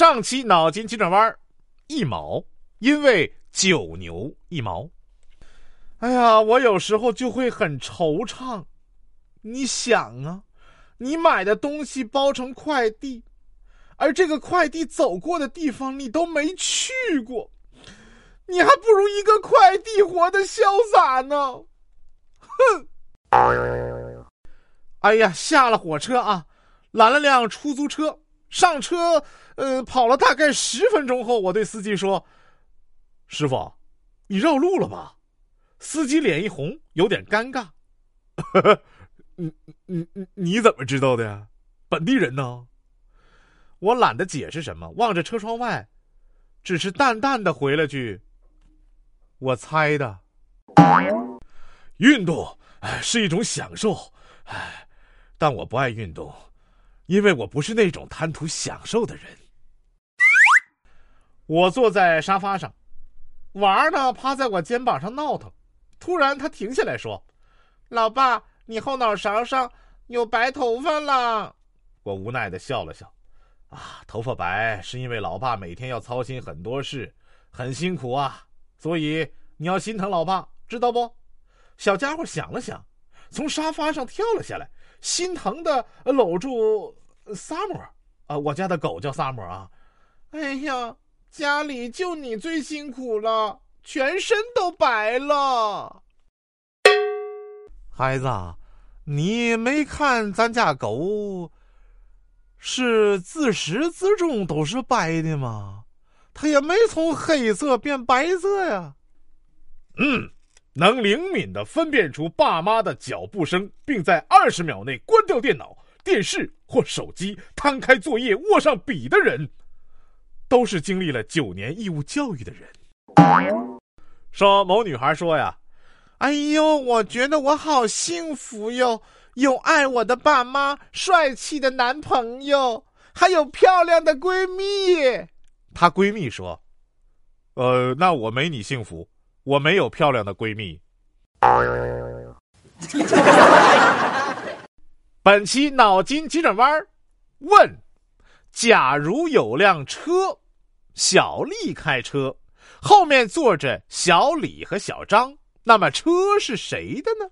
上期脑筋急转弯，一毛，因为九牛一毛。哎呀，我有时候就会很惆怅。你想啊，你买的东西包成快递，而这个快递走过的地方你都没去过，你还不如一个快递活得潇洒呢。哼！哎呀，下了火车啊，拦了辆出租车，上车，呃，跑了大概十分钟后，我对司机说：“师傅，你绕路了吧？”司机脸一红，有点尴尬。你你你你怎么知道的呀？本地人呢？我懒得解释什么，望着车窗外，只是淡淡的回了句：“我猜的。”运动是一种享受，哎，但我不爱运动，因为我不是那种贪图享受的人。我坐在沙发上，娃儿呢趴在我肩膀上闹腾。突然，他停下来说：“老爸，你后脑勺上有白头发了。”我无奈的笑了笑：“啊，头发白是因为老爸每天要操心很多事，很辛苦啊，所以你要心疼老爸，知道不？”小家伙想了想，从沙发上跳了下来，心疼的搂住萨摩啊，我家的狗叫萨摩啊。哎呀，家里就你最辛苦了。全身都白了，孩子，你没看咱家狗是自始至终都是白的吗？它也没从黑色变白色呀。嗯，能灵敏的分辨出爸妈的脚步声，并在二十秒内关掉电脑、电视或手机，摊开作业，握上笔的人，都是经历了九年义务教育的人。说某女孩说呀：“哎呦，我觉得我好幸福哟，有爱我的爸妈，帅气的男朋友，还有漂亮的闺蜜。”她闺蜜说：“呃，那我没你幸福，我没有漂亮的闺蜜。”本期脑筋急转弯问：假如有辆车，小丽开车。后面坐着小李和小张，那么车是谁的呢？